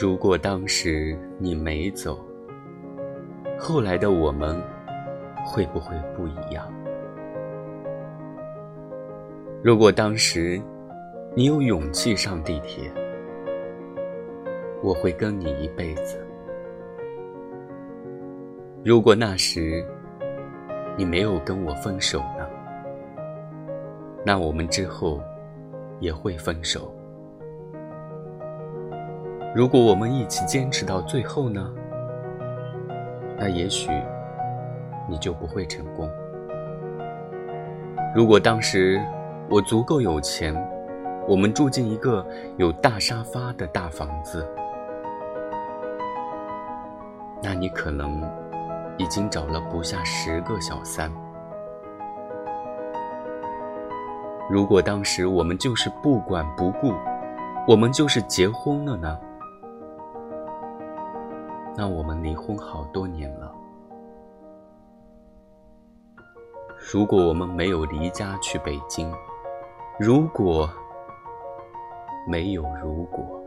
如果当时你没走，后来的我们会不会不一样？如果当时你有勇气上地铁，我会跟你一辈子。如果那时你没有跟我分手呢？那我们之后也会分手。如果我们一起坚持到最后呢？那也许你就不会成功。如果当时我足够有钱，我们住进一个有大沙发的大房子，那你可能已经找了不下十个小三。如果当时我们就是不管不顾，我们就是结婚了呢？那我们离婚好多年了。如果我们没有离家去北京，如果没有如果。